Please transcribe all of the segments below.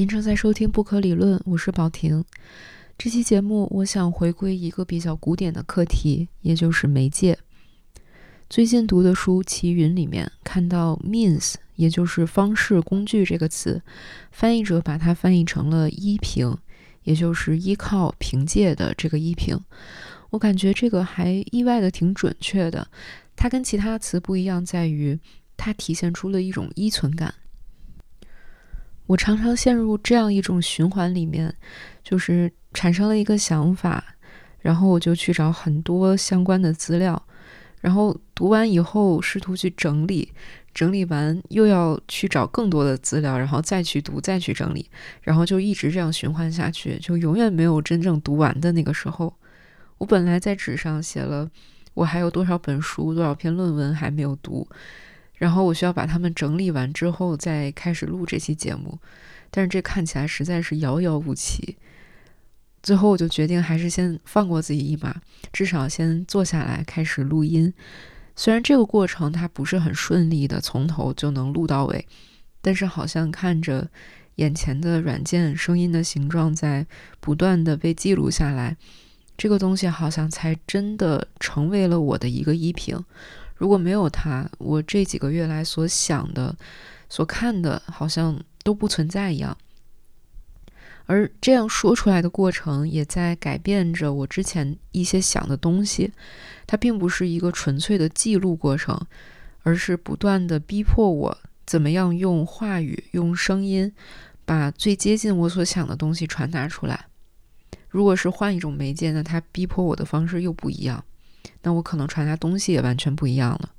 您正在收听《不可理论》，我是宝婷。这期节目，我想回归一个比较古典的课题，也就是媒介。最近读的书《奇云》里面看到 “means”，也就是方式、工具这个词，翻译者把它翻译成了“依凭”，也就是依靠、凭借的这个依凭。我感觉这个还意外的挺准确的。它跟其他词不一样，在于它体现出了一种依存感。我常常陷入这样一种循环里面，就是产生了一个想法，然后我就去找很多相关的资料，然后读完以后试图去整理，整理完又要去找更多的资料，然后再去读，再去整理，然后就一直这样循环下去，就永远没有真正读完的那个时候。我本来在纸上写了我还有多少本书、多少篇论文还没有读。然后我需要把它们整理完之后再开始录这期节目，但是这看起来实在是遥遥无期。最后我就决定还是先放过自己一马，至少先坐下来开始录音。虽然这个过程它不是很顺利的，从头就能录到尾，但是好像看着眼前的软件声音的形状在不断的被记录下来，这个东西好像才真的成为了我的一个依凭。如果没有它，我这几个月来所想的、所看的，好像都不存在一样。而这样说出来的过程，也在改变着我之前一些想的东西。它并不是一个纯粹的记录过程，而是不断的逼迫我怎么样用话语、用声音，把最接近我所想的东西传达出来。如果是换一种媒介，那它逼迫我的方式又不一样。那我可能传达东西也完全不一样了，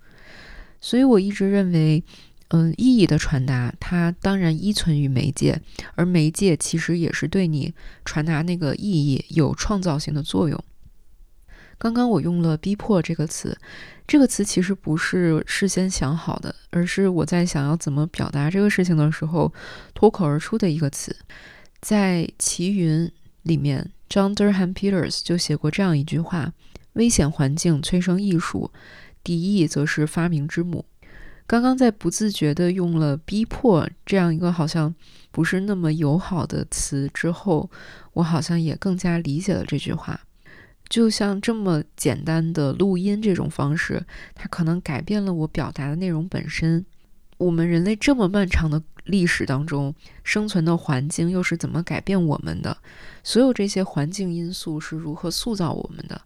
所以我一直认为，嗯，意义的传达它当然依存于媒介，而媒介其实也是对你传达那个意义有创造性的作用。刚刚我用了“逼迫”这个词，这个词其实不是事先想好的，而是我在想要怎么表达这个事情的时候脱口而出的一个词。在《奇云》里面，John Durham Peters 就写过这样一句话。危险环境催生艺术，敌意则是发明之母。刚刚在不自觉地用了“逼迫”这样一个好像不是那么友好的词之后，我好像也更加理解了这句话。就像这么简单的录音这种方式，它可能改变了我表达的内容本身。我们人类这么漫长的历史当中，生存的环境又是怎么改变我们的？所有这些环境因素是如何塑造我们的？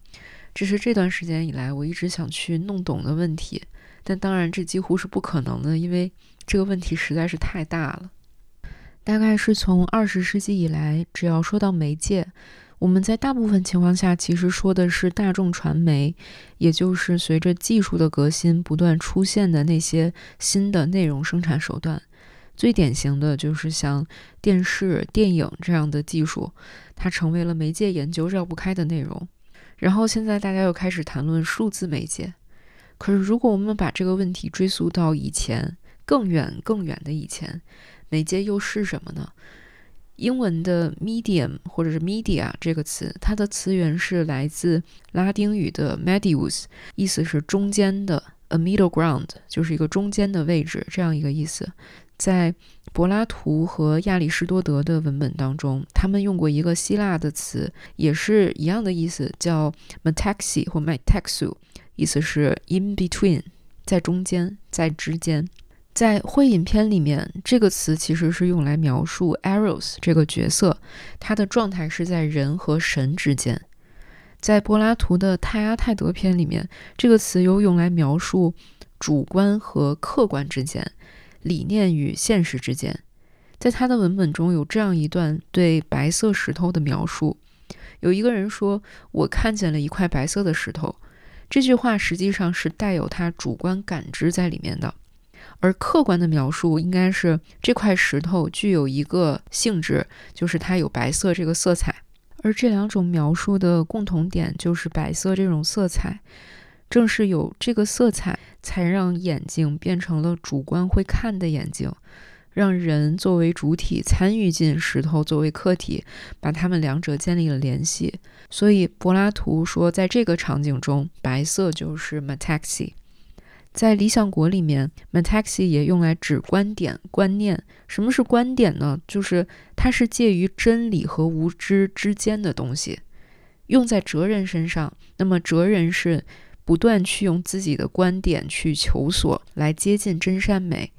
这是这段时间以来我一直想去弄懂的问题，但当然这几乎是不可能的，因为这个问题实在是太大了。大概是从二十世纪以来，只要说到媒介，我们在大部分情况下其实说的是大众传媒，也就是随着技术的革新不断出现的那些新的内容生产手段。最典型的就是像电视、电影这样的技术，它成为了媒介研究绕不开的内容。然后现在大家又开始谈论数字媒介，可是如果我们把这个问题追溯到以前更远更远的以前，媒介又是什么呢？英文的 medium 或者是 media 这个词，它的词源是来自拉丁语的 medius，意思是中间的，a middle ground 就是一个中间的位置这样一个意思，在。柏拉图和亚里士多德的文本当中，他们用过一个希腊的词，也是一样的意思，叫 metaxi 或 metaxu，意思是 in between，在中间，在之间。在会影片里面，这个词其实是用来描述 Eros 这个角色，他的状态是在人和神之间。在柏拉图的泰阿泰德篇里面，这个词又用来描述主观和客观之间。理念与现实之间，在他的文本中有这样一段对白色石头的描述：有一个人说：“我看见了一块白色的石头。”这句话实际上是带有他主观感知在里面的，而客观的描述应该是这块石头具有一个性质，就是它有白色这个色彩。而这两种描述的共同点就是白色这种色彩。正是有这个色彩，才让眼睛变成了主观会看的眼睛，让人作为主体参与进石头作为客体，把它们两者建立了联系。所以柏拉图说，在这个场景中，白色就是 metaxi。在《理想国》里面，metaxy 也用来指观点、观念。什么是观点呢？就是它是介于真理和无知之间的东西。用在哲人身上，那么哲人是不断去用自己的观点去求索，来接近真善美。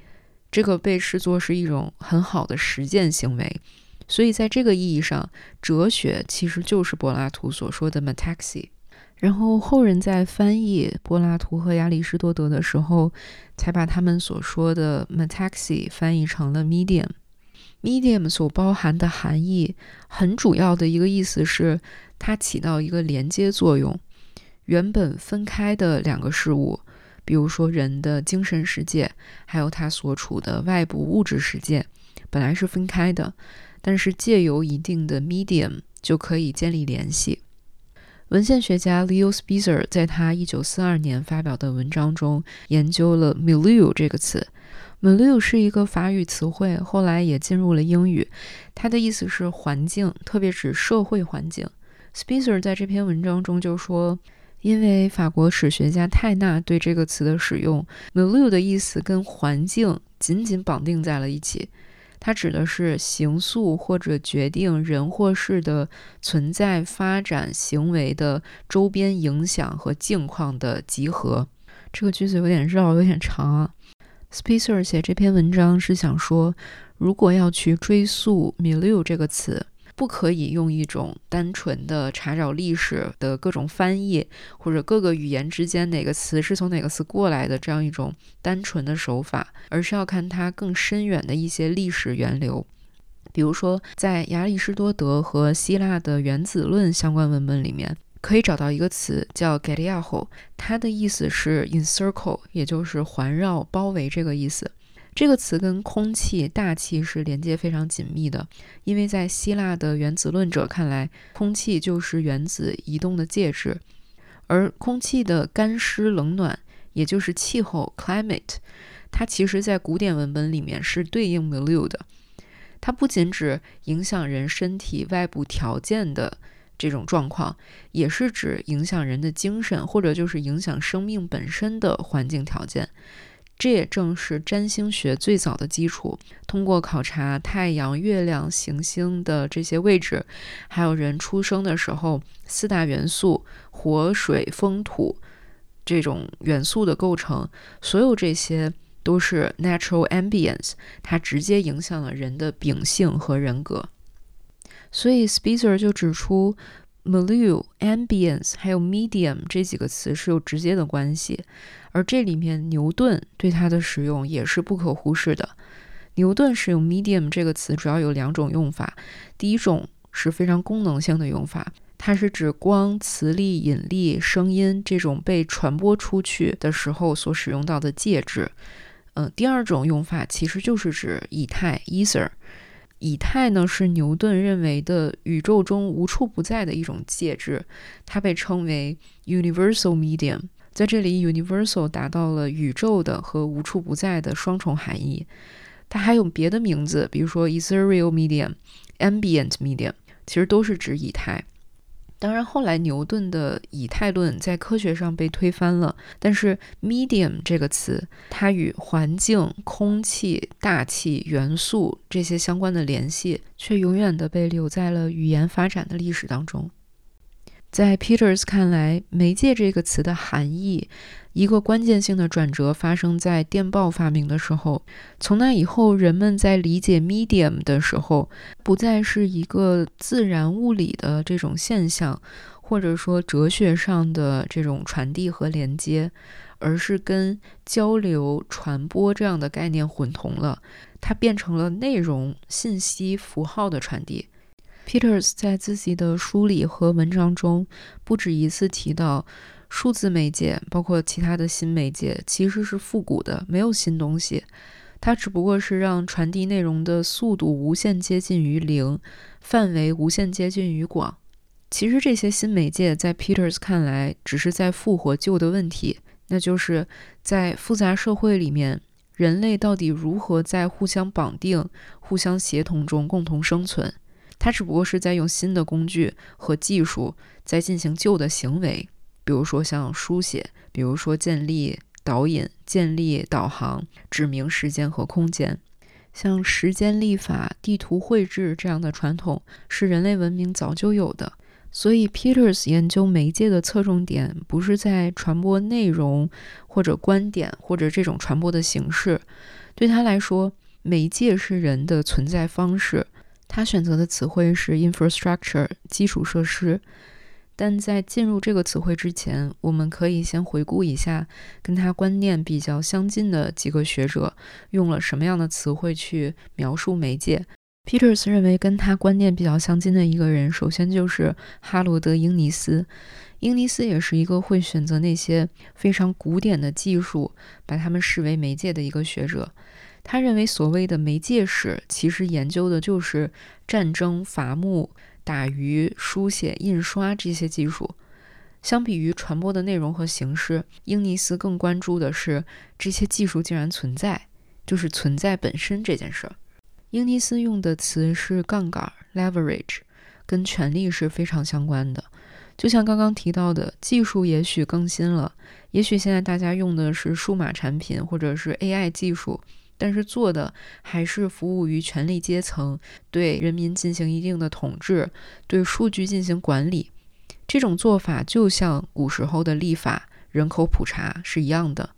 这个被视作是一种很好的实践行为。所以，在这个意义上，哲学其实就是柏拉图所说的 metaxy。然后后人在翻译柏拉图和亚里士多德的时候，才把他们所说的 metaxy 翻译成了 medium。medium 所包含的含义，很主要的一个意思是，它起到一个连接作用。原本分开的两个事物，比如说人的精神世界，还有他所处的外部物质世界，本来是分开的，但是借由一定的 medium 就可以建立联系。文献学家 Leo Spitzer 在他1942年发表的文章中研究了 “milieu” 这个词。“milieu” 是一个法语词汇，后来也进入了英语。它的意思是环境，特别指社会环境。Spitzer 在这篇文章中就说，因为法国史学家泰纳对这个词的使用，“milieu” 的意思跟环境紧紧绑定在了一起。它指的是形塑或者决定人或事的存在、发展、行为的周边影响和境况的集合。这个句子有点绕，有点长啊。Spicer 写这篇文章是想说，如果要去追溯 “milieu” 这个词。不可以用一种单纯的查找历史的各种翻译，或者各个语言之间哪个词是从哪个词过来的这样一种单纯的手法，而是要看它更深远的一些历史源流。比如说，在亚里士多德和希腊的原子论相关文本里面，可以找到一个词叫 g a l i a h o 它的意思是 encircle，也就是环绕、包围这个意思。这个词跟空气、大气是连接非常紧密的，因为在希腊的原子论者看来，空气就是原子移动的介质，而空气的干湿、冷暖，也就是气候 （climate），它其实在古典文本里面是对应 milieu 的。它不仅指影响人身体外部条件的这种状况，也是指影响人的精神，或者就是影响生命本身的环境条件。这也正是占星学最早的基础。通过考察太阳、月亮、行星的这些位置，还有人出生的时候四大元素——火、水、风、土这种元素的构成，所有这些都是 natural ambience，它直接影响了人的秉性和人格。所以 Spitzer 就指出。milieu、ambience 还有 medium 这几个词是有直接的关系，而这里面牛顿对它的使用也是不可忽视的。牛顿使用 medium 这个词主要有两种用法，第一种是非常功能性的用法，它是指光、磁力、引力、声音这种被传播出去的时候所使用到的介质。嗯，第二种用法其实就是指以太 ether。以太呢是牛顿认为的宇宙中无处不在的一种介质，它被称为 universal medium。在这里，universal 达到了宇宙的和无处不在的双重含义。它还有别的名字，比如说 ethereal medium、ambient medium，其实都是指以太。当然，后来牛顿的以太论在科学上被推翻了，但是 medium 这个词，它与环境、空气、大气、元素这些相关的联系，却永远的被留在了语言发展的历史当中。在 Peters 看来，媒介这个词的含义。一个关键性的转折发生在电报发明的时候。从那以后，人们在理解 medium 的时候，不再是一个自然物理的这种现象，或者说哲学上的这种传递和连接，而是跟交流、传播这样的概念混同了。它变成了内容、信息、符号的传递。Peters 在自己的书里和文章中不止一次提到。数字媒介包括其他的新媒介，其实是复古的，没有新东西。它只不过是让传递内容的速度无限接近于零，范围无限接近于广。其实这些新媒介在 Peters 看来，只是在复活旧的问题，那就是在复杂社会里面，人类到底如何在互相绑定、互相协同中共同生存？它只不过是在用新的工具和技术在进行旧的行为。比如说像书写，比如说建立导引、建立导航、指明时间和空间。像时间历法、地图绘制这样的传统是人类文明早就有的。所以，Peters 研究媒介的侧重点不是在传播内容或者观点或者这种传播的形式。对他来说，媒介是人的存在方式。他选择的词汇是 infrastructure 基础设施。但在进入这个词汇之前，我们可以先回顾一下跟他观念比较相近的几个学者用了什么样的词汇去描述媒介。Peters 认为跟他观念比较相近的一个人，首先就是哈罗德·英尼斯。英尼斯也是一个会选择那些非常古典的技术，把它们视为媒介的一个学者。他认为，所谓的媒介史，其实研究的就是战争、伐木。打鱼、书写、印刷这些技术，相比于传播的内容和形式，英尼斯更关注的是这些技术竟然存在，就是存在本身这件事儿。英尼斯用的词是杠杆 （leverage），跟权力是非常相关的。就像刚刚提到的，技术也许更新了，也许现在大家用的是数码产品或者是 AI 技术。但是做的还是服务于权力阶层，对人民进行一定的统治，对数据进行管理。这种做法就像古时候的立法、人口普查是一样的。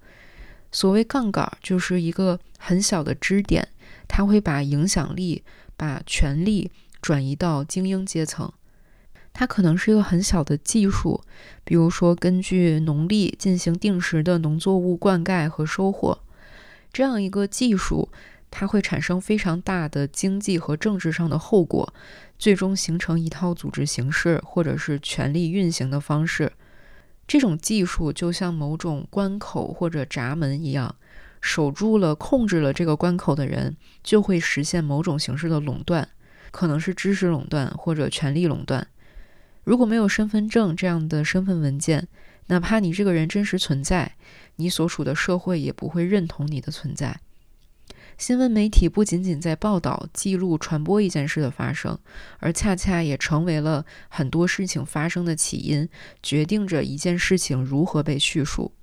所谓杠杆，就是一个很小的支点，它会把影响力、把权力转移到精英阶层。它可能是一个很小的技术，比如说根据农历进行定时的农作物灌溉和收获。这样一个技术，它会产生非常大的经济和政治上的后果，最终形成一套组织形式或者是权力运行的方式。这种技术就像某种关口或者闸门一样，守住了、控制了这个关口的人，就会实现某种形式的垄断，可能是知识垄断或者权力垄断。如果没有身份证这样的身份文件，哪怕你这个人真实存在，你所处的社会也不会认同你的存在。新闻媒体不仅仅在报道、记录、传播一件事的发生，而恰恰也成为了很多事情发生的起因，决定着一件事情如何被叙述。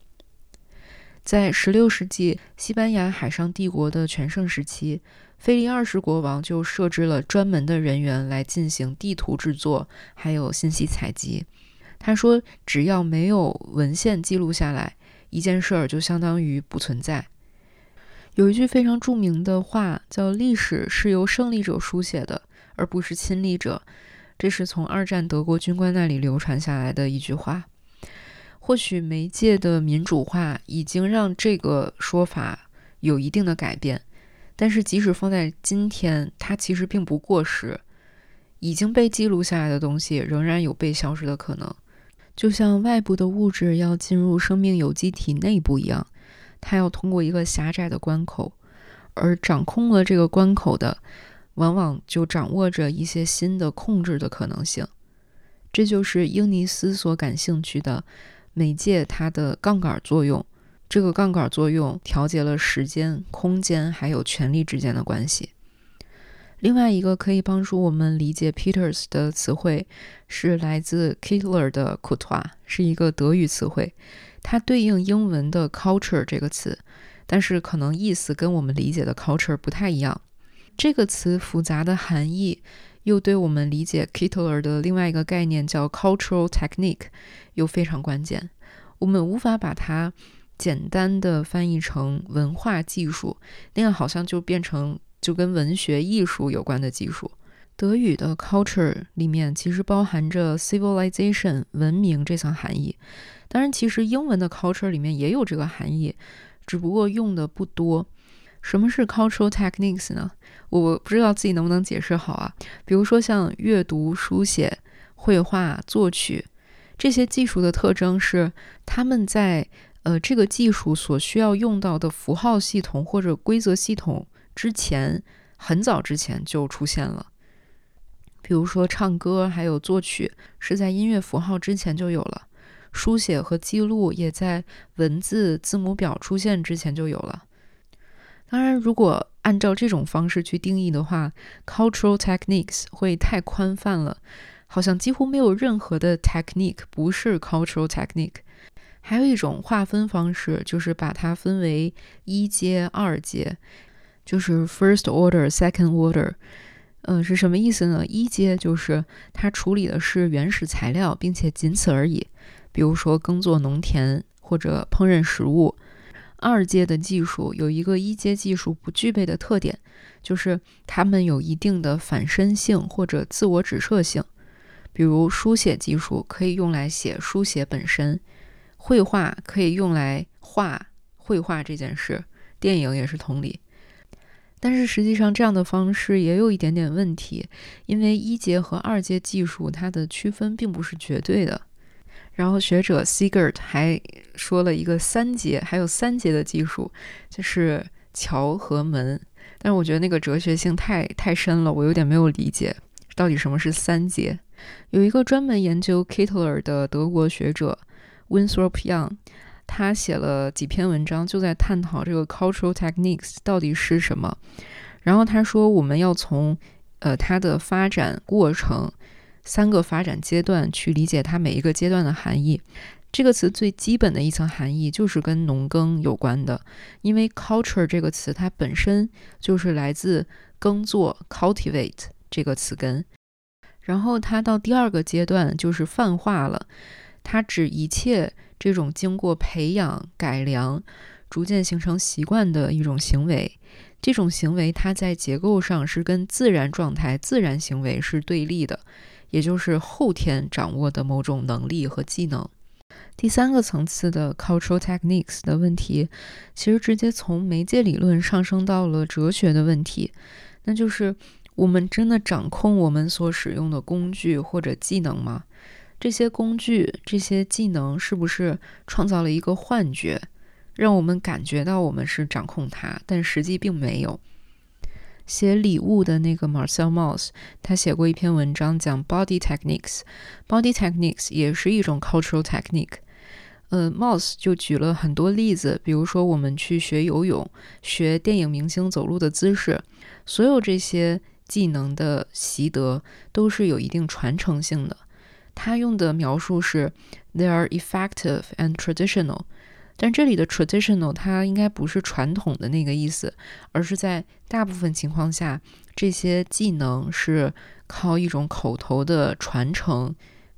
在16世纪西班牙海上帝国的全盛时期，菲利二世国王就设置了专门的人员来进行地图制作，还有信息采集。他说：“只要没有文献记录下来，一件事儿就相当于不存在。”有一句非常著名的话叫“历史是由胜利者书写的，而不是亲历者”，这是从二战德国军官那里流传下来的一句话。或许媒介的民主化已经让这个说法有一定的改变，但是即使放在今天，它其实并不过时。已经被记录下来的东西仍然有被消失的可能。就像外部的物质要进入生命有机体内部一样，它要通过一个狭窄的关口，而掌控了这个关口的，往往就掌握着一些新的控制的可能性。这就是英尼斯所感兴趣的媒介，它的杠杆作用。这个杠杆作用调节了时间、空间还有权力之间的关系。另外一个可以帮助我们理解 Peters 的词汇是来自 Kittler 的 Kultur，是一个德语词汇，它对应英文的 culture 这个词，但是可能意思跟我们理解的 culture 不太一样。这个词复杂的含义又对我们理解 Kittler 的另外一个概念叫 cultural technique 又非常关键。我们无法把它简单的翻译成文化技术，那样好像就变成。就跟文学艺术有关的技术，德语的 culture 里面其实包含着 civilization 文明这层含义。当然，其实英文的 culture 里面也有这个含义，只不过用的不多。什么是 cultural techniques 呢？我不知道自己能不能解释好啊。比如说像阅读、书写、绘画、作曲这些技术的特征是，他们在呃这个技术所需要用到的符号系统或者规则系统。之前很早之前就出现了，比如说唱歌还有作曲是在音乐符号之前就有了，书写和记录也在文字字母表出现之前就有了。当然，如果按照这种方式去定义的话，cultural techniques 会太宽泛了，好像几乎没有任何的 technique 不是 cultural technique。还有一种划分方式，就是把它分为一阶、二阶，就是 first order、second order。嗯，是什么意思呢？一阶就是它处理的是原始材料，并且仅此而已，比如说耕作农田或者烹饪食物。二阶的技术有一个一阶技术不具备的特点，就是它们有一定的反身性或者自我指涉性，比如书写技术可以用来写书写本身。绘画可以用来画绘画这件事，电影也是同理。但是实际上，这样的方式也有一点点问题，因为一阶和二阶技术它的区分并不是绝对的。然后学者 Sigert 还说了一个三阶，还有三阶的技术，就是桥和门。但是我觉得那个哲学性太太深了，我有点没有理解到底什么是三阶。有一个专门研究 Kittler 的德国学者。Winthrop Young，他写了几篇文章，就在探讨这个 cultural techniques 到底是什么。然后他说，我们要从呃它的发展过程三个发展阶段去理解它每一个阶段的含义。这个词最基本的一层含义就是跟农耕有关的，因为 culture 这个词它本身就是来自耕作 cultivate 这个词根。然后它到第二个阶段就是泛化了。它指一切这种经过培养、改良、逐渐形成习惯的一种行为。这种行为它在结构上是跟自然状态、自然行为是对立的，也就是后天掌握的某种能力和技能。第三个层次的 cultural techniques 的问题，其实直接从媒介理论上升到了哲学的问题，那就是我们真的掌控我们所使用的工具或者技能吗？这些工具、这些技能是不是创造了一个幻觉，让我们感觉到我们是掌控它，但实际并没有？写礼物的那个 Marcel Mauss，他写过一篇文章讲 Body Techniques。Body Techniques 也是一种 cultural technique。呃，Mauss 就举了很多例子，比如说我们去学游泳、学电影明星走路的姿势，所有这些技能的习得都是有一定传承性的。他用的描述是 “they are effective and traditional”，但这里的 “traditional” 它应该不是传统的那个意思，而是在大部分情况下，这些技能是靠一种口头的传承，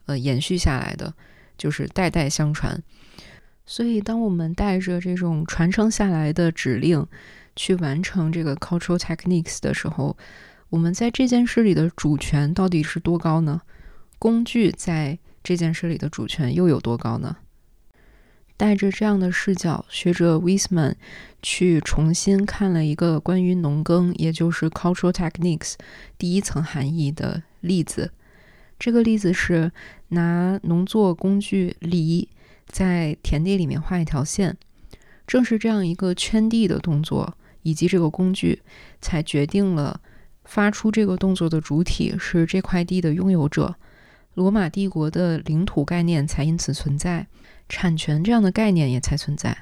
呃，延续下来的，就是代代相传。所以，当我们带着这种传承下来的指令去完成这个 cultural techniques 的时候，我们在这件事里的主权到底是多高呢？工具在这件事里的主权又有多高呢？带着这样的视角，学者 Wiseman 去重新看了一个关于农耕，也就是 cultural techniques 第一层含义的例子。这个例子是拿农作工具犁在田地里面画一条线。正是这样一个圈地的动作，以及这个工具，才决定了发出这个动作的主体是这块地的拥有者。罗马帝国的领土概念才因此存在，产权这样的概念也才存在。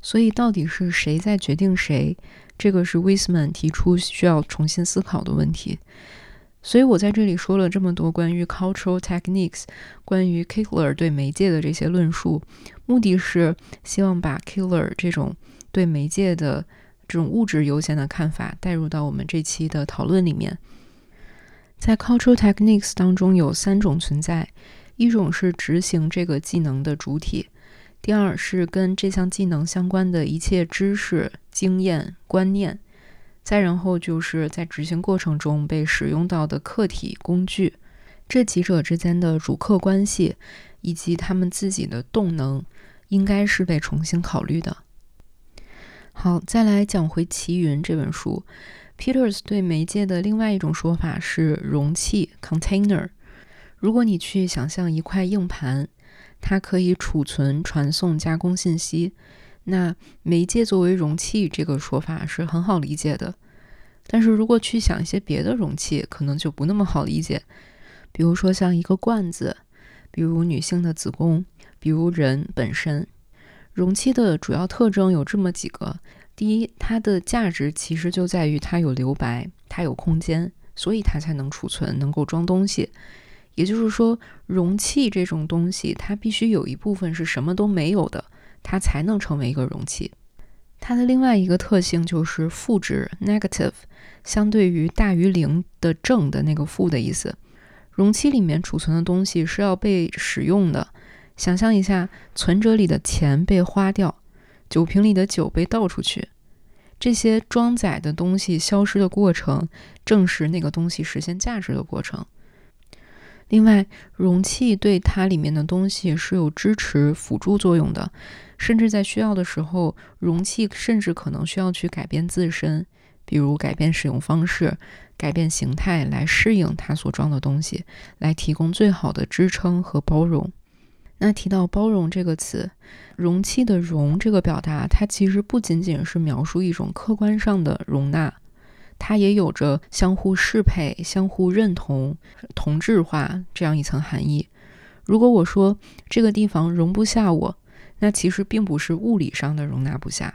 所以，到底是谁在决定谁？这个是 Wiseman 提出需要重新思考的问题。所以我在这里说了这么多关于 cultural techniques，关于 Killer 对媒介的这些论述，目的是希望把 Killer 这种对媒介的这种物质优先的看法带入到我们这期的讨论里面。在 cultural techniques 当中有三种存在，一种是执行这个技能的主体，第二是跟这项技能相关的一切知识、经验、观念，再然后就是在执行过程中被使用到的客体工具，这几者之间的主客关系以及他们自己的动能，应该是被重新考虑的。好，再来讲回《奇云》这本书。Peters 对媒介的另外一种说法是容器 （container）。如果你去想象一块硬盘，它可以储存、传送、加工信息，那媒介作为容器这个说法是很好理解的。但是如果去想一些别的容器，可能就不那么好理解。比如说像一个罐子，比如女性的子宫，比如人本身。容器的主要特征有这么几个。第一，它的价值其实就在于它有留白，它有空间，所以它才能储存，能够装东西。也就是说，容器这种东西，它必须有一部分是什么都没有的，它才能成为一个容器。它的另外一个特性就是负值 （negative），相对于大于零的正的那个负的意思。容器里面储存的东西是要被使用的。想象一下，存折里的钱被花掉，酒瓶里的酒被倒出去，这些装载的东西消失的过程，正是那个东西实现价值的过程。另外，容器对它里面的东西是有支持、辅助作用的，甚至在需要的时候，容器甚至可能需要去改变自身，比如改变使用方式、改变形态来适应它所装的东西，来提供最好的支撑和包容。那提到包容这个词，容器的“容”这个表达，它其实不仅仅是描述一种客观上的容纳。它也有着相互适配、相互认同、同质化这样一层含义。如果我说这个地方容不下我，那其实并不是物理上的容纳不下。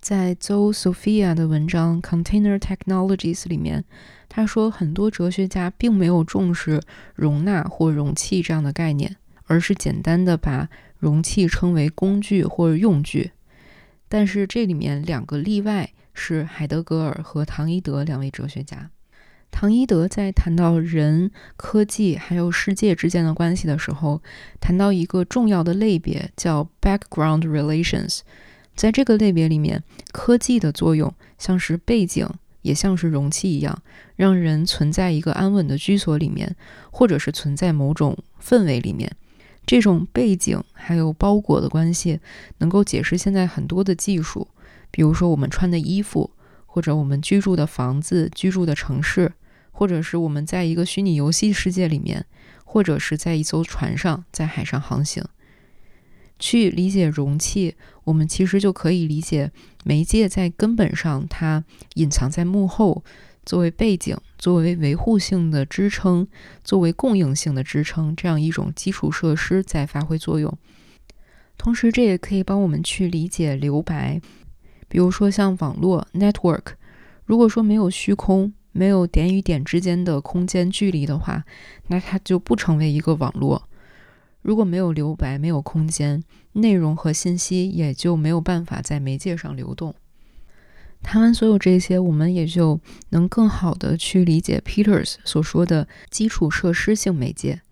在 Zoe Sophia 的文章《Container Technologies》里面，他说很多哲学家并没有重视容纳或容器这样的概念，而是简单的把容器称为工具或者用具。但是这里面两个例外。是海德格尔和唐伊德两位哲学家。唐伊德在谈到人、科技还有世界之间的关系的时候，谈到一个重要的类别叫 background relations。在这个类别里面，科技的作用像是背景，也像是容器一样，让人存在一个安稳的居所里面，或者是存在某种氛围里面。这种背景还有包裹的关系，能够解释现在很多的技术。比如说，我们穿的衣服，或者我们居住的房子、居住的城市，或者是我们在一个虚拟游戏世界里面，或者是在一艘船上在海上航行。去理解容器，我们其实就可以理解媒介在根本上它隐藏在幕后，作为背景，作为维护性的支撑，作为供应性的支撑，这样一种基础设施在发挥作用。同时，这也可以帮我们去理解留白。比如说像网络 （network），如果说没有虚空，没有点与点之间的空间距离的话，那它就不成为一个网络。如果没有留白，没有空间，内容和信息也就没有办法在媒介上流动。谈完所有这些，我们也就能更好的去理解 Peters 所说的基础设施性媒介。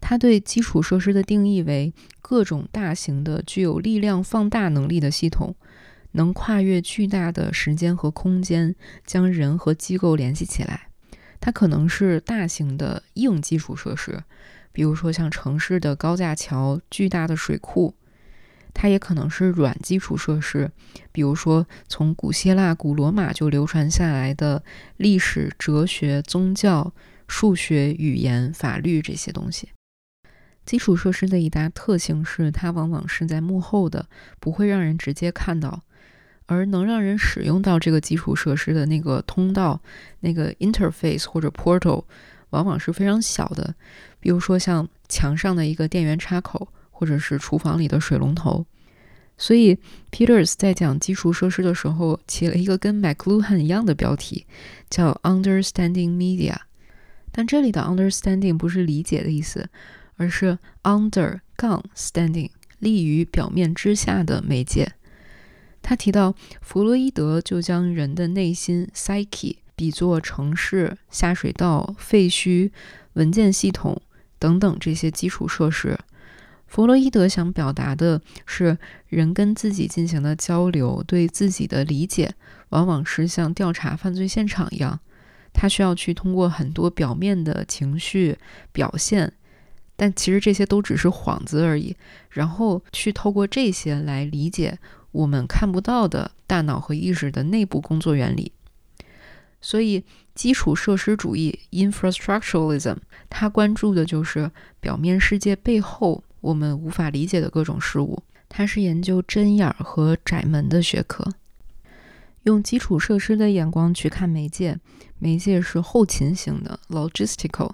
他对基础设施的定义为各种大型的、具有力量放大能力的系统。能跨越巨大的时间和空间，将人和机构联系起来。它可能是大型的硬基础设施，比如说像城市的高架桥、巨大的水库；它也可能是软基础设施，比如说从古希腊、古罗马就流传下来的历史、哲学、宗教、数学、语言、法律这些东西。基础设施的一大特性是，它往往是在幕后的，不会让人直接看到。而能让人使用到这个基础设施的那个通道、那个 interface 或者 portal，往往是非常小的。比如说像墙上的一个电源插口，或者是厨房里的水龙头。所以 Peters 在讲基础设施的时候，起了一个跟 McLuhan 一样的标题，叫 Understanding Media。但这里的 Understanding 不是理解的意思，而是 Under 杠 Standing，立于表面之下的媒介。他提到，弗洛伊德就将人的内心 （psyche） 比作城市、下水道、废墟、文件系统等等这些基础设施。弗洛伊德想表达的是，人跟自己进行的交流，对自己的理解，往往是像调查犯罪现场一样，他需要去通过很多表面的情绪表现，但其实这些都只是幌子而已，然后去透过这些来理解。我们看不到的大脑和意识的内部工作原理，所以基础设施主义 （infrastructuralism） 它关注的就是表面世界背后我们无法理解的各种事物。它是研究针眼儿和窄门的学科。用基础设施的眼光去看媒介，媒介是后勤型的 （logistical）。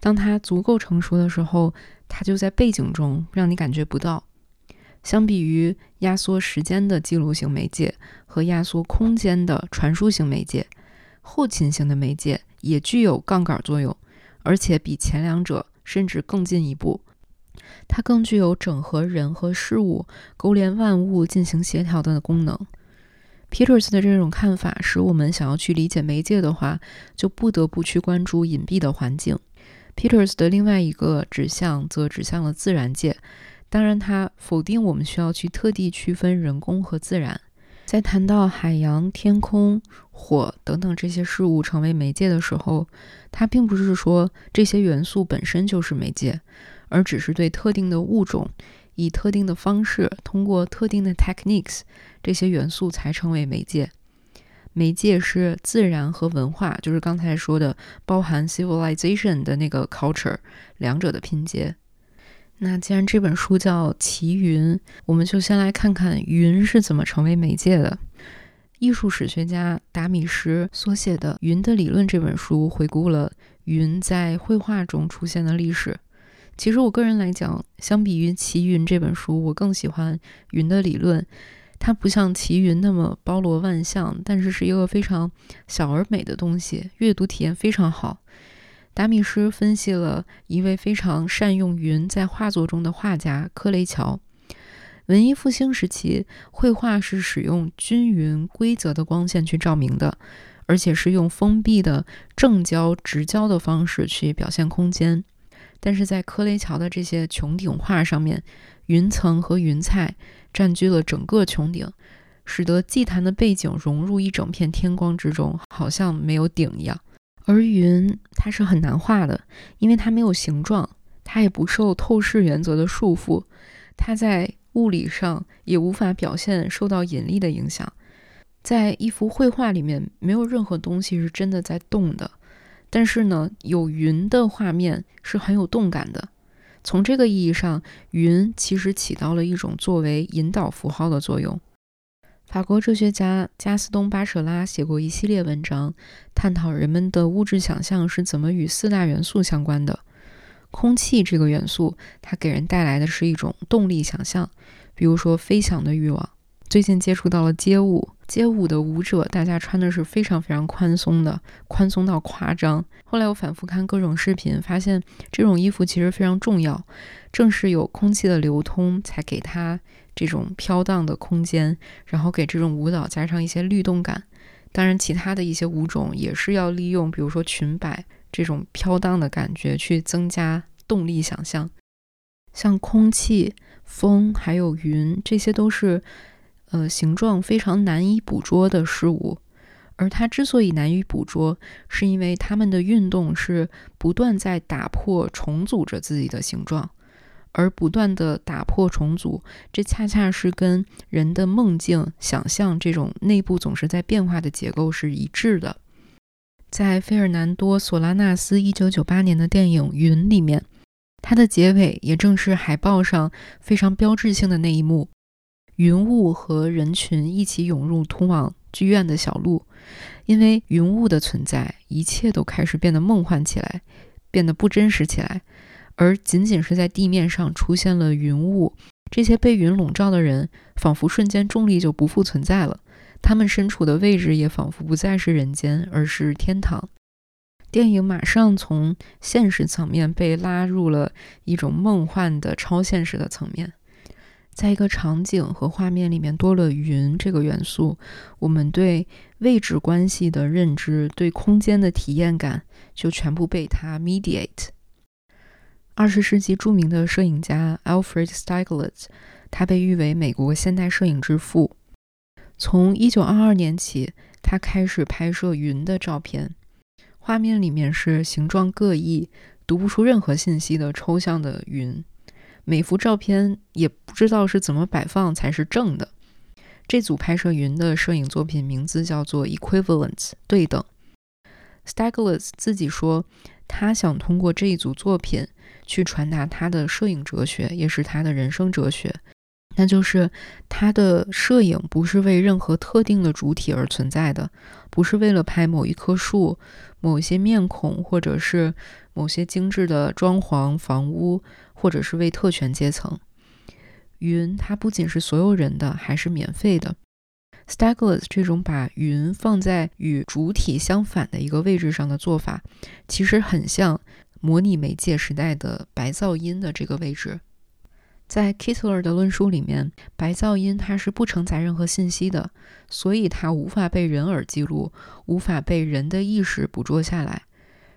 当它足够成熟的时候，它就在背景中，让你感觉不到。相比于压缩时间的记录型媒介和压缩空间的传输型媒介，后勤型的媒介也具有杠杆作用，而且比前两者甚至更进一步。它更具有整合人和事物、勾连万物进行协调的功能。Peters 的这种看法使我们想要去理解媒介的话，就不得不去关注隐蔽的环境。Peters 的另外一个指向则指向了自然界，当然，他否定我们需要去特地区分人工和自然。在谈到海洋、天空、火等等这些事物成为媒介的时候，他并不是说这些元素本身就是媒介，而只是对特定的物种以特定的方式，通过特定的 techniques，这些元素才成为媒介。媒介是自然和文化，就是刚才说的包含 civilization 的那个 culture 两者的拼接。那既然这本书叫《奇云》，我们就先来看看云是怎么成为媒介的。艺术史学家达米什所写的《云的理论》这本书，回顾了云在绘画中出现的历史。其实我个人来讲，相比于《奇云》这本书，我更喜欢《云的理论》。它不像《奇云》那么包罗万象，但是是一个非常小而美的东西，阅读体验非常好。达米什分析了一位非常善用云在画作中的画家科雷乔。文艺复兴时期，绘画是使用均匀规则的光线去照明的，而且是用封闭的正焦直焦的方式去表现空间。但是在科雷乔的这些穹顶画上面，云层和云彩占据了整个穹顶，使得祭坛的背景融入一整片天光之中，好像没有顶一样。而云它是很难画的，因为它没有形状，它也不受透视原则的束缚，它在物理上也无法表现受到引力的影响。在一幅绘画里面，没有任何东西是真的在动的，但是呢，有云的画面是很有动感的。从这个意义上，云其实起到了一种作为引导符号的作用。法国哲学家加斯东·巴舍拉写过一系列文章，探讨人们的物质想象是怎么与四大元素相关的。空气这个元素，它给人带来的是一种动力想象，比如说飞翔的欲望。最近接触到了街舞，街舞的舞者，大家穿的是非常非常宽松的，宽松到夸张。后来我反复看各种视频，发现这种衣服其实非常重要，正是有空气的流通，才给它这种飘荡的空间，然后给这种舞蹈加上一些律动感。当然，其他的一些舞种也是要利用，比如说裙摆这种飘荡的感觉，去增加动力想象。像空气、风还有云，这些都是。呃，形状非常难以捕捉的事物，而它之所以难以捕捉，是因为它们的运动是不断在打破、重组着自己的形状，而不断的打破、重组，这恰恰是跟人的梦境、想象这种内部总是在变化的结构是一致的。在费尔南多·索拉纳斯1998年的电影《云》里面，它的结尾也正是海报上非常标志性的那一幕。云雾和人群一起涌入通往剧院的小路，因为云雾的存在，一切都开始变得梦幻起来，变得不真实起来。而仅仅是在地面上出现了云雾，这些被云笼罩的人，仿佛瞬间重力就不复存在了，他们身处的位置也仿佛不再是人间，而是天堂。电影马上从现实层面被拉入了一种梦幻的超现实的层面。在一个场景和画面里面多了云这个元素，我们对位置关系的认知、对空间的体验感就全部被它 mediate。二十世纪著名的摄影家 Alfred Stieglitz，他被誉为美国现代摄影之父。从一九二二年起，他开始拍摄云的照片，画面里面是形状各异、读不出任何信息的抽象的云。每幅照片也不知道是怎么摆放才是正的。这组拍摄云的摄影作品名字叫做 Equivalence，对等。Stieglitz 自己说，他想通过这一组作品去传达他的摄影哲学，也是他的人生哲学，那就是他的摄影不是为任何特定的主体而存在的，不是为了拍某一棵树、某一些面孔，或者是某些精致的装潢房屋。或者是为特权阶层，云它不仅是所有人的，还是免费的。Stieglitz 这种把云放在与主体相反的一个位置上的做法，其实很像模拟媒介时代的白噪音的这个位置。在 Kittler 的论述里面，白噪音它是不承载任何信息的，所以它无法被人耳记录，无法被人的意识捕捉下来。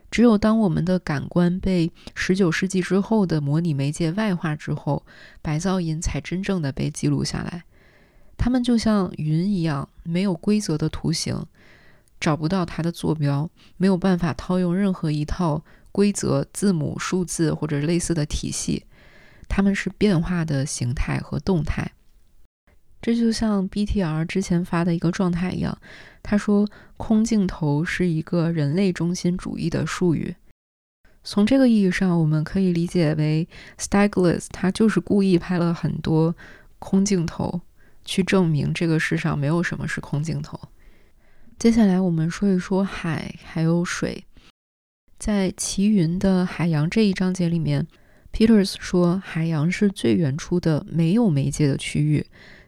只有当我们的感官被19世纪之后的模拟媒介外化之后，白噪音才真正的被记录下来。它们就像云一样，没有规则的图形，找不到它的坐标，没有办法套用任何一套规则、字母、数字或者类似的体系。它们是变化的形态和动态，这就像 BTR 之前发的一个状态一样。他说，空镜头是一个人类中心主义的术语。从这个意义上，我们可以理解为 Stiglitz 他就是故意拍了很多空镜头，去证明这个世上没有什么是空镜头。接下来，我们说一说海还有水，在齐云的海洋这一章节里面。Peters 说，海洋是最远处的没有媒介的区域，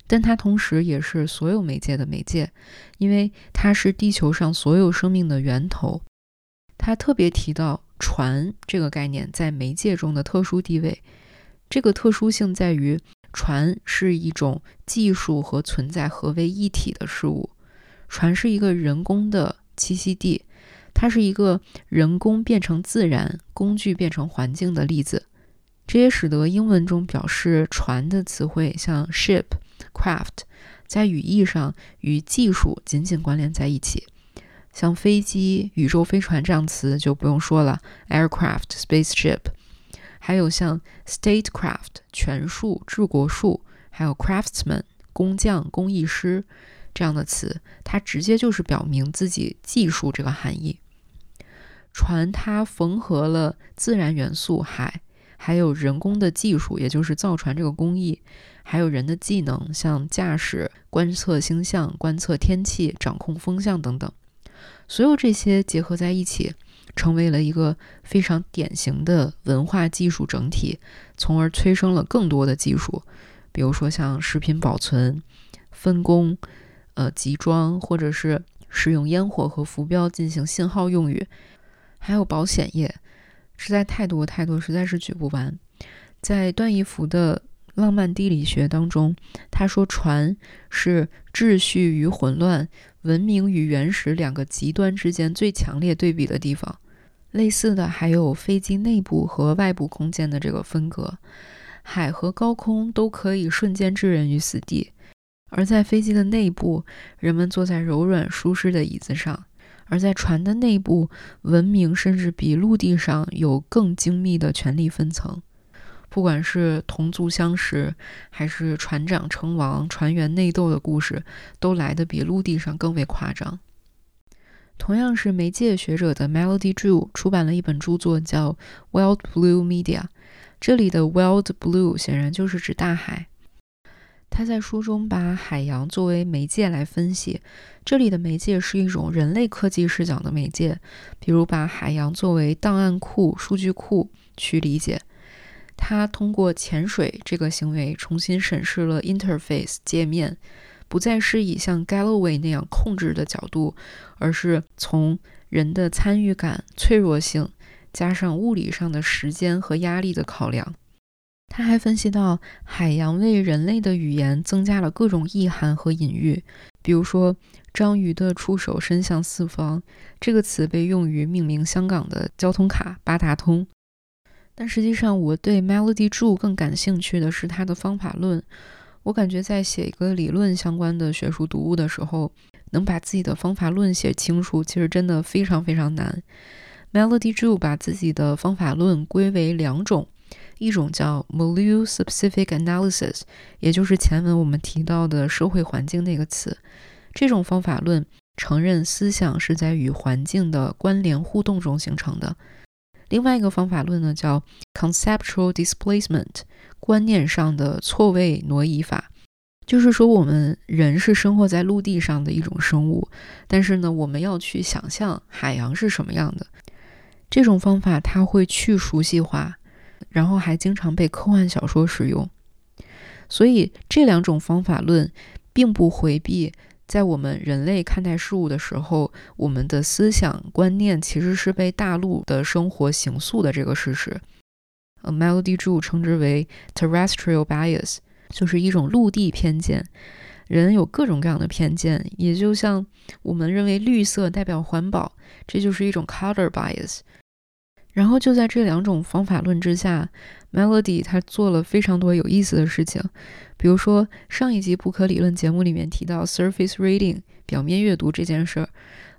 但它同时也是所有媒介的媒介，因为它是地球上所有生命的源头。他特别提到船这个概念在媒介中的特殊地位，这个特殊性在于，船是一种技术和存在合为一体的事物，船是一个人工的栖息地，它是一个人工变成自然、工具变成环境的例子。这也使得英文中表示船的词汇，像 ship、craft，在语义上与技术紧紧关联在一起。像飞机、宇宙飞船这样词就不用说了，aircraft、spaceship。还有像 statecraft、权术、治国术，还有 craftsman、工匠、工艺师这样的词，它直接就是表明自己技术这个含义。船它缝合了自然元素海。还有人工的技术，也就是造船这个工艺，还有人的技能，像驾驶、观测星象、观测天气、掌控风向等等，所有这些结合在一起，成为了一个非常典型的文化技术整体，从而催生了更多的技术，比如说像食品保存、分工、呃集装，或者是使用烟火和浮标进行信号用语，还有保险业。实在太多太多，实在是举不完。在段义孚的《浪漫地理学》当中，他说船是秩序与混乱、文明与原始两个极端之间最强烈对比的地方。类似的还有飞机内部和外部空间的这个分隔，海和高空都可以瞬间置人于死地。而在飞机的内部，人们坐在柔软舒适的椅子上。而在船的内部，文明甚至比陆地上有更精密的权力分层。不管是同族相识，还是船长称王、船员内斗的故事，都来得比陆地上更为夸张。同样是媒介学者的 Melody Drew 出版了一本著作，叫《Wild Blue Media》。这里的 Wild Blue 显然就是指大海。他在书中把海洋作为媒介来分析，这里的媒介是一种人类科技视角的媒介，比如把海洋作为档案库、数据库去理解。他通过潜水这个行为重新审视了 interface 界面，不再是以像 Galloway 那样控制的角度，而是从人的参与感、脆弱性，加上物理上的时间和压力的考量。他还分析到，海洋为人类的语言增加了各种意涵和隐喻，比如说“章鱼的触手伸向四方”这个词被用于命名香港的交通卡八达通。但实际上，我对 Melody Zhu 更感兴趣的是他的方法论。我感觉在写一个理论相关的学术读物的时候，能把自己的方法论写清楚，其实真的非常非常难。Melody Zhu 把自己的方法论归为两种。一种叫 Milieu Specific Analysis，也就是前文我们提到的社会环境那个词。这种方法论承认思想是在与环境的关联互动中形成的。另外一个方法论呢，叫 Conceptual Displacement，观念上的错位挪移法。就是说，我们人是生活在陆地上的一种生物，但是呢，我们要去想象海洋是什么样的。这种方法它会去熟悉化。然后还经常被科幻小说使用，所以这两种方法论并不回避在我们人类看待事物的时候，我们的思想观念其实是被大陆的生活形塑的这个事实。呃，Melody Zhu 称之为 terrestrial bias，就是一种陆地偏见。人有各种各样的偏见，也就像我们认为绿色代表环保，这就是一种 color bias。然后就在这两种方法论之下，Melody 他做了非常多有意思的事情。比如说上一集不可理论节目里面提到 surface reading 表面阅读这件事儿，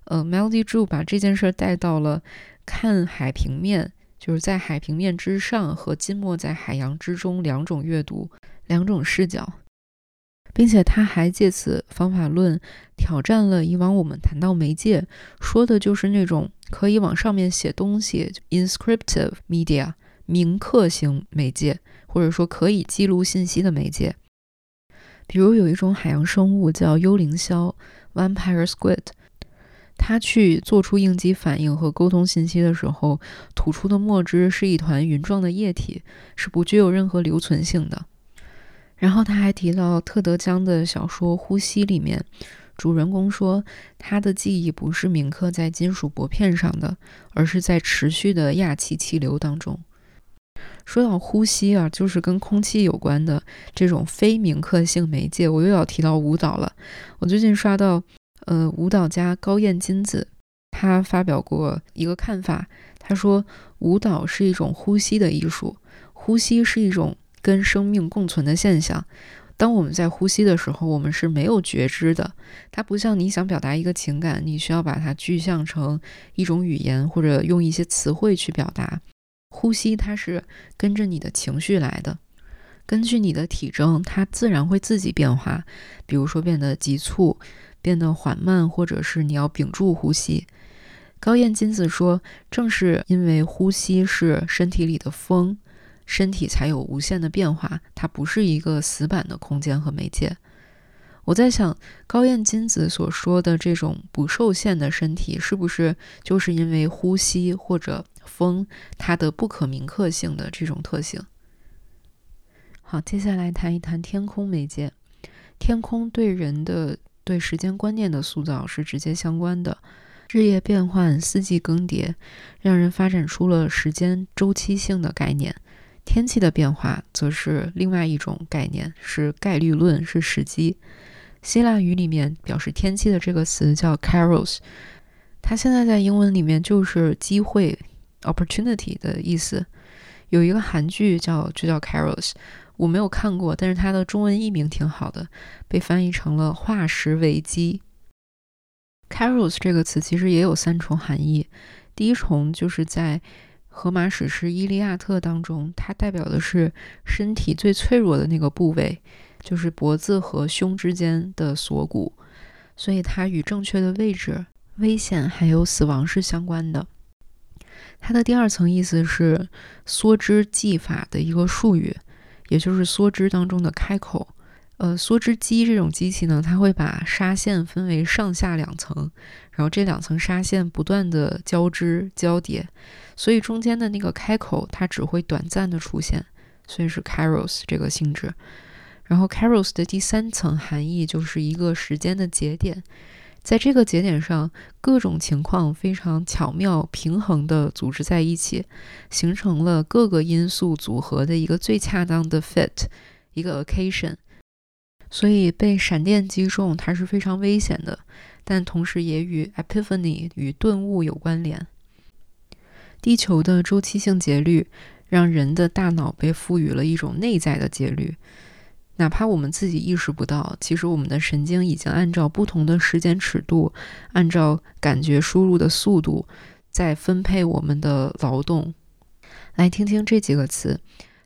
呃，Melody Zhu 把这件事儿带到了看海平面，就是在海平面之上和浸没在海洋之中两种阅读、两种视角。并且他还借此方法论挑战了以往我们谈到媒介说的就是那种可以往上面写东西 （inscriptive media） 铭刻型媒介，或者说可以记录信息的媒介。比如有一种海洋生物叫幽灵鸮 （vampire squid），它去做出应激反应和沟通信息的时候，吐出的墨汁是一团云状的液体，是不具有任何留存性的。然后他还提到特德·江的小说《呼吸》里面，主人公说他的记忆不是铭刻在金属薄片上的，而是在持续的氩气气流当中。说到呼吸啊，就是跟空气有关的这种非铭刻性媒介，我又要提到舞蹈了。我最近刷到，呃，舞蹈家高彦金子，他发表过一个看法，他说舞蹈是一种呼吸的艺术，呼吸是一种。跟生命共存的现象。当我们在呼吸的时候，我们是没有觉知的。它不像你想表达一个情感，你需要把它具象成一种语言，或者用一些词汇去表达。呼吸它是跟着你的情绪来的，根据你的体征，它自然会自己变化。比如说变得急促，变得缓慢，或者是你要屏住呼吸。高彦金子说，正是因为呼吸是身体里的风。身体才有无限的变化，它不是一个死板的空间和媒介。我在想，高彦金子所说的这种不受限的身体，是不是就是因为呼吸或者风它的不可铭刻性的这种特性？好，接下来谈一谈天空媒介。天空对人的对时间观念的塑造是直接相关的。日夜变换、四季更迭，让人发展出了时间周期性的概念。天气的变化则是另外一种概念，是概率论，是时机。希腊语里面表示天气的这个词叫 “caros”，它现在在英文里面就是机会 opportunity 的意思。有一个韩剧叫就叫 “caros”，我没有看过，但是它的中文译名挺好的，被翻译成了化石危机。“caros” 这个词其实也有三重含义，第一重就是在荷马史诗《伊利亚特》当中，它代表的是身体最脆弱的那个部位，就是脖子和胸之间的锁骨，所以它与正确的位置、危险还有死亡是相关的。它的第二层意思是梭织技法的一个术语，也就是梭织当中的开口。呃，梭织机这种机器呢，它会把纱线分为上下两层，然后这两层纱线不断的交织交叠。所以中间的那个开口，它只会短暂的出现，所以是 caros 这个性质。然后 caros 的第三层含义就是一个时间的节点，在这个节点上，各种情况非常巧妙平衡的组织在一起，形成了各个因素组合的一个最恰当的 fit，一个 occasion。所以被闪电击中，它是非常危险的，但同时也与 epiphany 与顿悟有关联。地球的周期性节律让人的大脑被赋予了一种内在的节律，哪怕我们自己意识不到，其实我们的神经已经按照不同的时间尺度，按照感觉输入的速度，在分配我们的劳动。来听听这几个词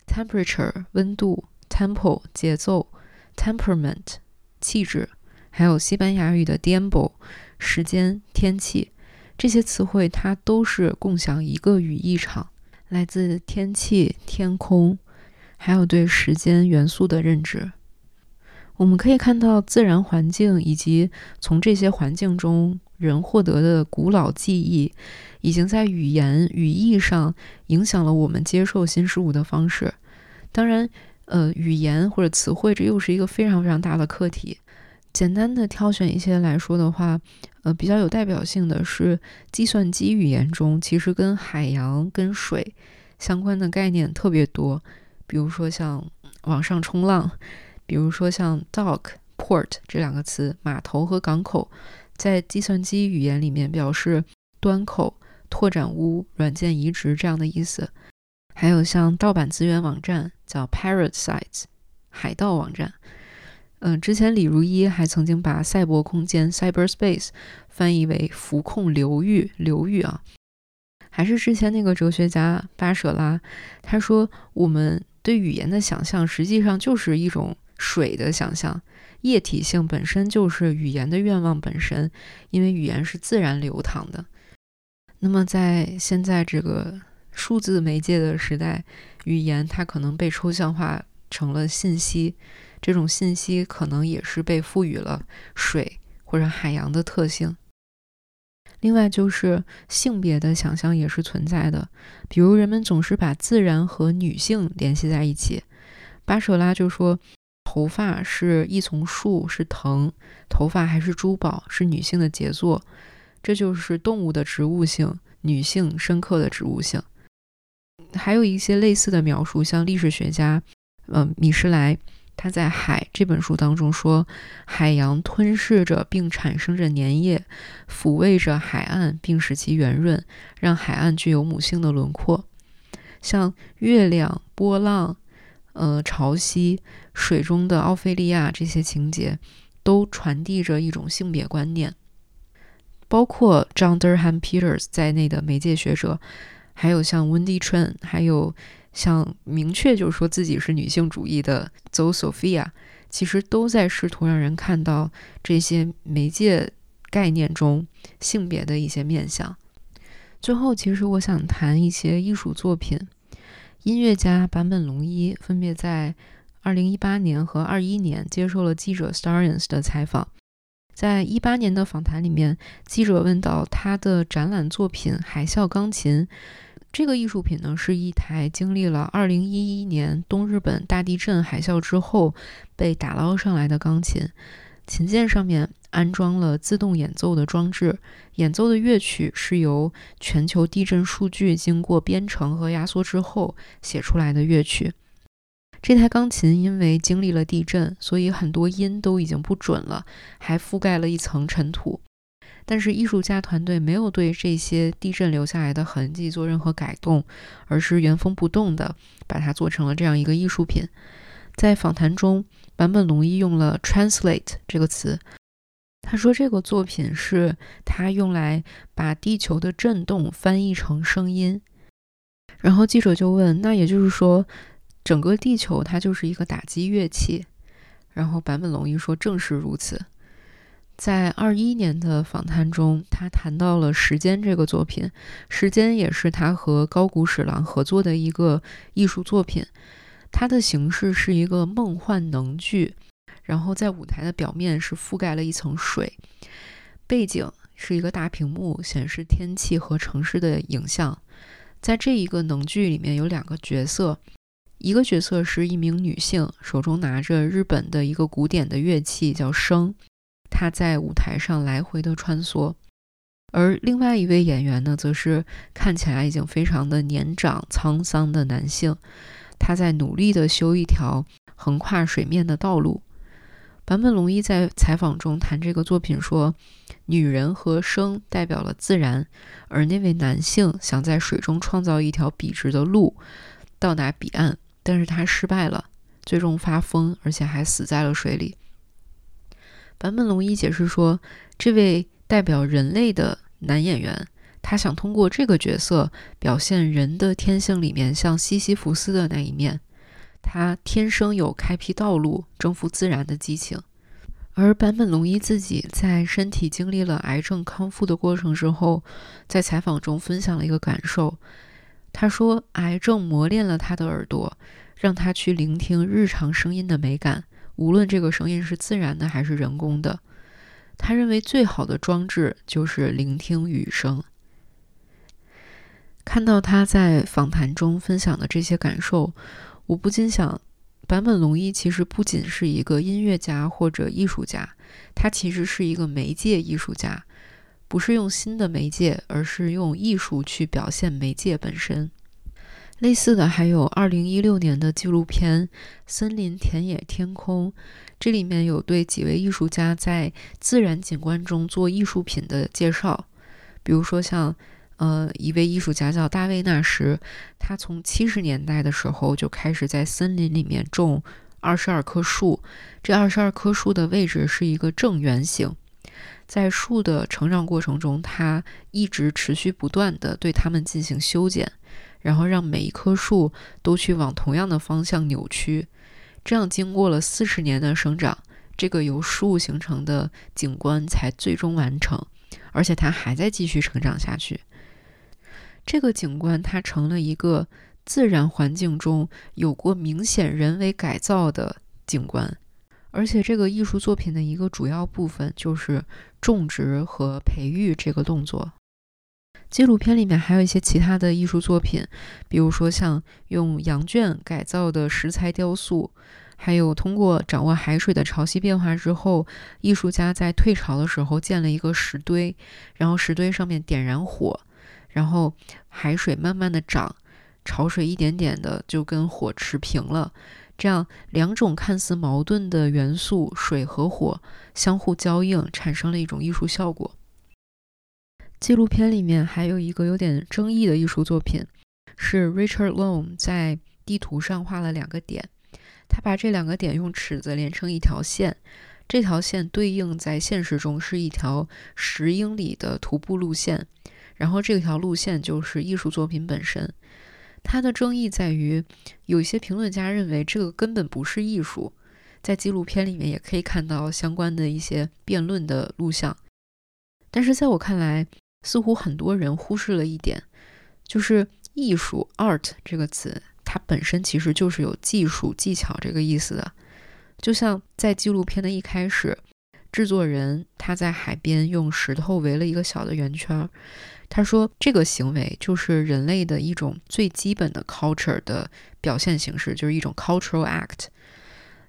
：temperature 温度，tempo 节奏，temperament 气质，还有西班牙语的 tiempo 时间天气。这些词汇它都是共享一个语义场，来自天气、天空，还有对时间元素的认知。我们可以看到自然环境以及从这些环境中人获得的古老记忆，已经在语言语义上影响了我们接受新事物的方式。当然，呃，语言或者词汇这又是一个非常非常大的课题。简单的挑选一些来说的话，呃，比较有代表性的是计算机语言中，其实跟海洋、跟水相关的概念特别多，比如说像网上冲浪，比如说像 dock、port 这两个词，码头和港口，在计算机语言里面表示端口、拓展坞、软件移植这样的意思。还有像盗版资源网站叫 pirate sites，海盗网站。嗯，之前李如一还曾经把赛博空间 cyberspace 翻译为浮控流域，流域啊。还是之前那个哲学家巴舍拉，他说我们对语言的想象实际上就是一种水的想象，液体性本身就是语言的愿望本身，因为语言是自然流淌的。那么在现在这个数字媒介的时代，语言它可能被抽象化成了信息。这种信息可能也是被赋予了水或者海洋的特性。另外，就是性别的想象也是存在的，比如人们总是把自然和女性联系在一起。巴舍拉就说，头发是一丛树，是藤；头发还是珠宝，是女性的杰作。这就是动物的植物性，女性深刻的植物性。还有一些类似的描述，像历史学家，嗯，米什莱。他在《海》这本书当中说，海洋吞噬着并产生着粘液，抚慰着海岸并使其圆润，让海岸具有母性的轮廓。像月亮、波浪、呃潮汐、水中的奥菲利亚这些情节，都传递着一种性别观念。包括 John Durham Peters 在内的媒介学者，还有像 Wendy Chen，还有。像明确就说自己是女性主义的 Zoe Sophia，其实都在试图让人看到这些媒介概念中性别的一些面相。最后，其实我想谈一些艺术作品。音乐家坂本龙一分别在2018年和21年接受了记者 Starians 的采访。在一八年的访谈里面，记者问到他的展览作品《海啸钢琴》。这个艺术品呢，是一台经历了2011年东日本大地震海啸之后被打捞上来的钢琴。琴键上面安装了自动演奏的装置，演奏的乐曲是由全球地震数据经过编程和压缩之后写出来的乐曲。这台钢琴因为经历了地震，所以很多音都已经不准了，还覆盖了一层尘土。但是艺术家团队没有对这些地震留下来的痕迹做任何改动，而是原封不动的把它做成了这样一个艺术品。在访谈中，坂本龙一用了 “translate” 这个词，他说这个作品是他用来把地球的震动翻译成声音。然后记者就问：“那也就是说，整个地球它就是一个打击乐器？”然后坂本龙一说：“正是如此。”在二一年的访谈中，他谈到了《时间》这个作品，《时间》也是他和高谷史郎合作的一个艺术作品。它的形式是一个梦幻能剧，然后在舞台的表面是覆盖了一层水，背景是一个大屏幕，显示天气和城市的影像。在这一个能剧里面有两个角色，一个角色是一名女性，手中拿着日本的一个古典的乐器，叫笙。他在舞台上来回的穿梭，而另外一位演员呢，则是看起来已经非常的年长、沧桑的男性。他在努力的修一条横跨水面的道路。坂本龙一在采访中谈这个作品说：“女人和生代表了自然，而那位男性想在水中创造一条笔直的路，到达彼岸，但是他失败了，最终发疯，而且还死在了水里。”坂本龙一解释说，这位代表人类的男演员，他想通过这个角色表现人的天性里面像西西弗斯的那一面，他天生有开辟道路、征服自然的激情。而坂本龙一自己在身体经历了癌症康复的过程之后，在采访中分享了一个感受，他说：“癌症磨练了他的耳朵，让他去聆听日常声音的美感。”无论这个声音是自然的还是人工的，他认为最好的装置就是聆听雨声。看到他在访谈中分享的这些感受，我不禁想，坂本龙一其实不仅是一个音乐家或者艺术家，他其实是一个媒介艺术家，不是用新的媒介，而是用艺术去表现媒介本身。类似的还有2016年的纪录片《森林、田野、天空》，这里面有对几位艺术家在自然景观中做艺术品的介绍，比如说像。呃，一位艺术家叫大卫纳什，他从七十年代的时候就开始在森林里面种二十二棵树。这二十二棵树的位置是一个正圆形，在树的成长过程中，他一直持续不断的对它们进行修剪，然后让每一棵树都去往同样的方向扭曲。这样经过了四十年的生长，这个由树形成的景观才最终完成，而且它还在继续成长下去。这个景观它成了一个自然环境中有过明显人为改造的景观，而且这个艺术作品的一个主要部分就是种植和培育这个动作。纪录片里面还有一些其他的艺术作品，比如说像用羊圈改造的石材雕塑，还有通过掌握海水的潮汐变化之后，艺术家在退潮的时候建了一个石堆，然后石堆上面点燃火。然后海水慢慢的涨，潮水一点点的就跟火持平了，这样两种看似矛盾的元素水和火相互交映，产生了一种艺术效果。纪录片里面还有一个有点争议的艺术作品，是 Richard Loam 在地图上画了两个点，他把这两个点用尺子连成一条线，这条线对应在现实中是一条十英里的徒步路线。然后这条路线就是艺术作品本身，它的争议在于，有一些评论家认为这个根本不是艺术，在纪录片里面也可以看到相关的一些辩论的录像。但是在我看来，似乎很多人忽视了一点，就是艺术 （art） 这个词，它本身其实就是有技术技巧这个意思的。就像在纪录片的一开始，制作人他在海边用石头围了一个小的圆圈。他说：“这个行为就是人类的一种最基本的 culture 的表现形式，就是一种 cultural act。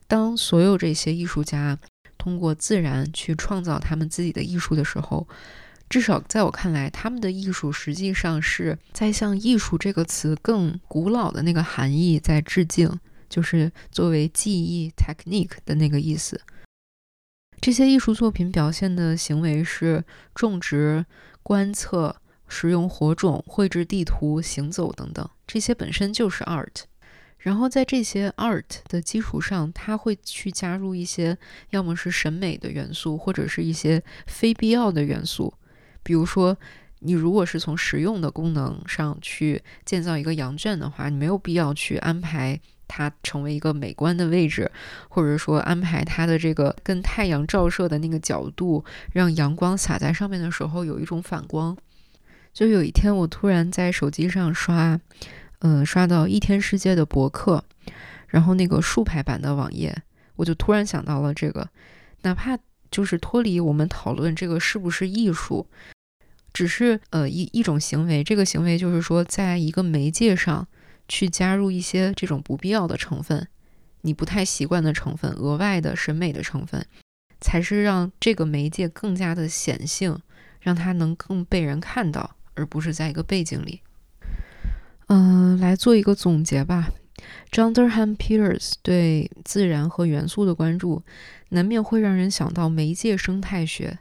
当所有这些艺术家通过自然去创造他们自己的艺术的时候，至少在我看来，他们的艺术实际上是在向‘艺术’这个词更古老的那个含义在致敬，就是作为技艺 technique 的那个意思。这些艺术作品表现的行为是种植、观测。”使用火种、绘制地图、行走等等，这些本身就是 art。然后在这些 art 的基础上，他会去加入一些要么是审美的元素，或者是一些非必要的元素。比如说，你如果是从实用的功能上去建造一个羊圈的话，你没有必要去安排它成为一个美观的位置，或者说安排它的这个跟太阳照射的那个角度，让阳光洒在上面的时候有一种反光。就有一天，我突然在手机上刷，呃，刷到一天世界的博客，然后那个竖排版的网页，我就突然想到了这个，哪怕就是脱离我们讨论这个是不是艺术，只是呃一一种行为，这个行为就是说，在一个媒介上去加入一些这种不必要的成分，你不太习惯的成分，额外的审美的成分，才是让这个媒介更加的显性，让它能更被人看到。而不是在一个背景里，嗯，来做一个总结吧。Johnderham Peters 对自然和元素的关注，难免会让人想到媒介生态学。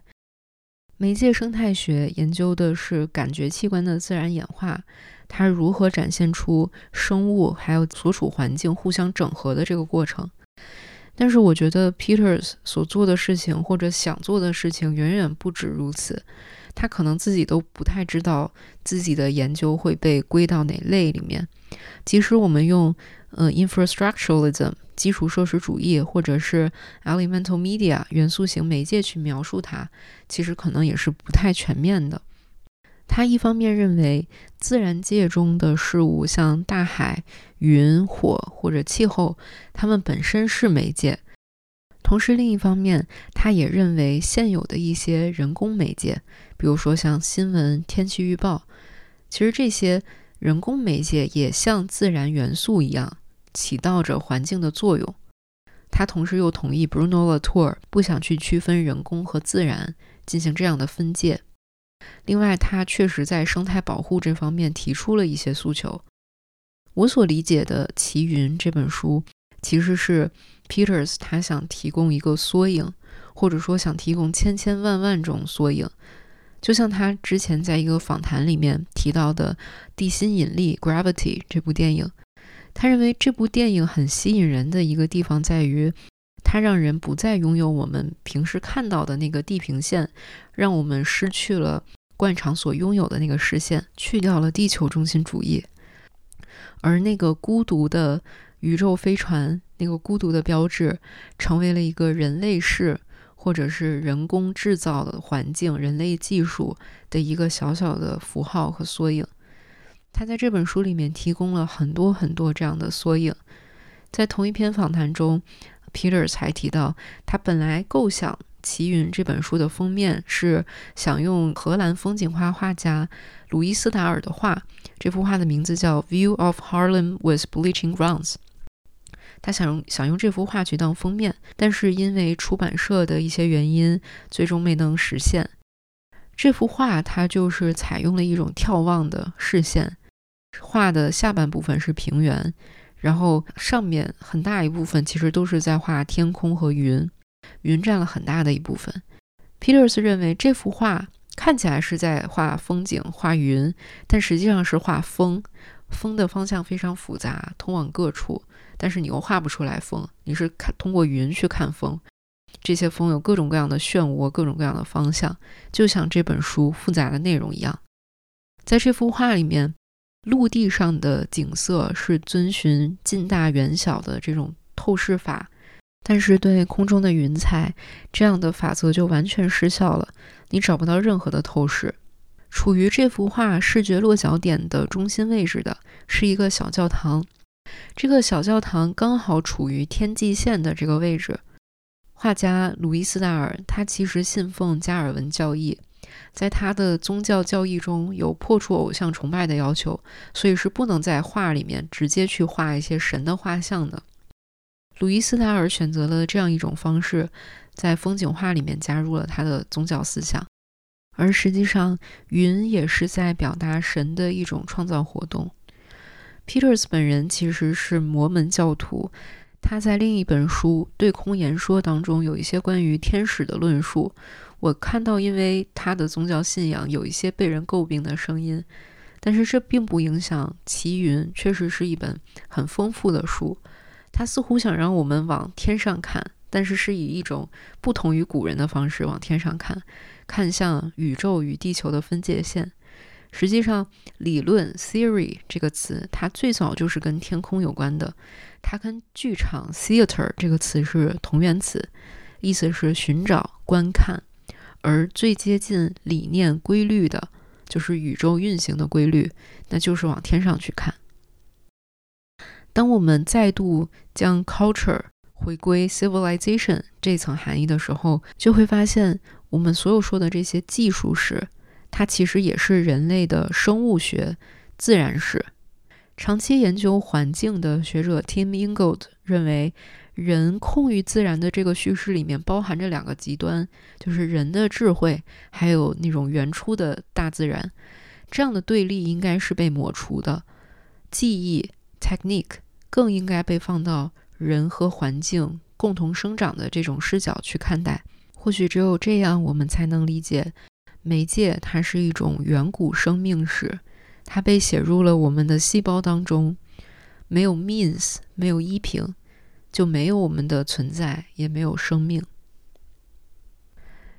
媒介生态学研究的是感觉器官的自然演化，它如何展现出生物还有所处环境互相整合的这个过程。但是，我觉得 Peters 所做的事情或者想做的事情远远不止如此。他可能自己都不太知道自己的研究会被归到哪类里面。即使我们用呃 infrastructuralism 基础设施主义，或者是 elemental media 元素型媒介去描述它，其实可能也是不太全面的。他一方面认为自然界中的事物，像大海、云、火或者气候，它们本身是媒介。同时，另一方面，他也认为现有的一些人工媒介，比如说像新闻、天气预报，其实这些人工媒介也像自然元素一样，起到着环境的作用。他同时又同意 Bruno Latour 不想去区分人工和自然，进行这样的分界。另外，他确实在生态保护这方面提出了一些诉求。我所理解的《奇云》这本书，其实是 Peters 他想提供一个缩影，或者说想提供千千万万种缩影。就像他之前在一个访谈里面提到的《地心引力》（Gravity） 这部电影，他认为这部电影很吸引人的一个地方在于，它让人不再拥有我们平时看到的那个地平线，让我们失去了惯常所拥有的那个视线，去掉了地球中心主义。而那个孤独的宇宙飞船，那个孤独的标志，成为了一个人类式或者是人工制造的环境、人类技术的一个小小的符号和缩影。他在这本书里面提供了很多很多这样的缩影。在同一篇访谈中，Peter 才提到，他本来构想《奇云》这本书的封面是想用荷兰风景画画家鲁伊斯达尔的画。这幅画的名字叫《View of Harlem with Bleaching Grounds》。他想用想用这幅画去当封面，但是因为出版社的一些原因，最终没能实现。这幅画它就是采用了一种眺望的视线，画的下半部分是平原，然后上面很大一部分其实都是在画天空和云，云占了很大的一部分。Peters 认为这幅画。看起来是在画风景、画云，但实际上是画风。风的方向非常复杂，通往各处，但是你又画不出来风。你是看通过云去看风，这些风有各种各样的漩涡，各种各样的方向，就像这本书复杂的内容一样。在这幅画里面，陆地上的景色是遵循近大远小的这种透视法，但是对空中的云彩，这样的法则就完全失效了。你找不到任何的透视。处于这幅画视觉落脚点的中心位置的是一个小教堂，这个小教堂刚好处于天际线的这个位置。画家鲁伊斯·达尔他其实信奉加尔文教义，在他的宗教教义中有破除偶像崇拜的要求，所以是不能在画里面直接去画一些神的画像的。鲁伊斯·达尔选择了这样一种方式。在风景画里面加入了他的宗教思想，而实际上云也是在表达神的一种创造活动。Peters 本人其实是摩门教徒，他在另一本书《对空言说》当中有一些关于天使的论述。我看到，因为他的宗教信仰有一些被人诟病的声音，但是这并不影响《奇云》确实是一本很丰富的书。他似乎想让我们往天上看。但是是以一种不同于古人的方式往天上看，看向宇宙与地球的分界线。实际上，理论 （theory） 这个词，它最早就是跟天空有关的。它跟剧场 （theater） 这个词是同源词，意思是寻找、观看。而最接近理念规律的，就是宇宙运行的规律，那就是往天上去看。当我们再度将 culture 回归 civilization 这层含义的时候，就会发现我们所有说的这些技术是，它其实也是人类的生物学、自然史。长期研究环境的学者 Tim Ingold 认为，人控于自然的这个叙事里面包含着两个极端，就是人的智慧，还有那种原初的大自然。这样的对立应该是被抹除的，技艺 technique 更应该被放到。人和环境共同生长的这种视角去看待，或许只有这样，我们才能理解媒介。它是一种远古生命史，它被写入了我们的细胞当中。没有 means，没有依凭，就没有我们的存在，也没有生命。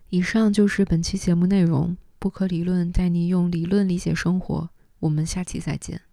以上就是本期节目内容。不可理论带你用理论理解生活。我们下期再见。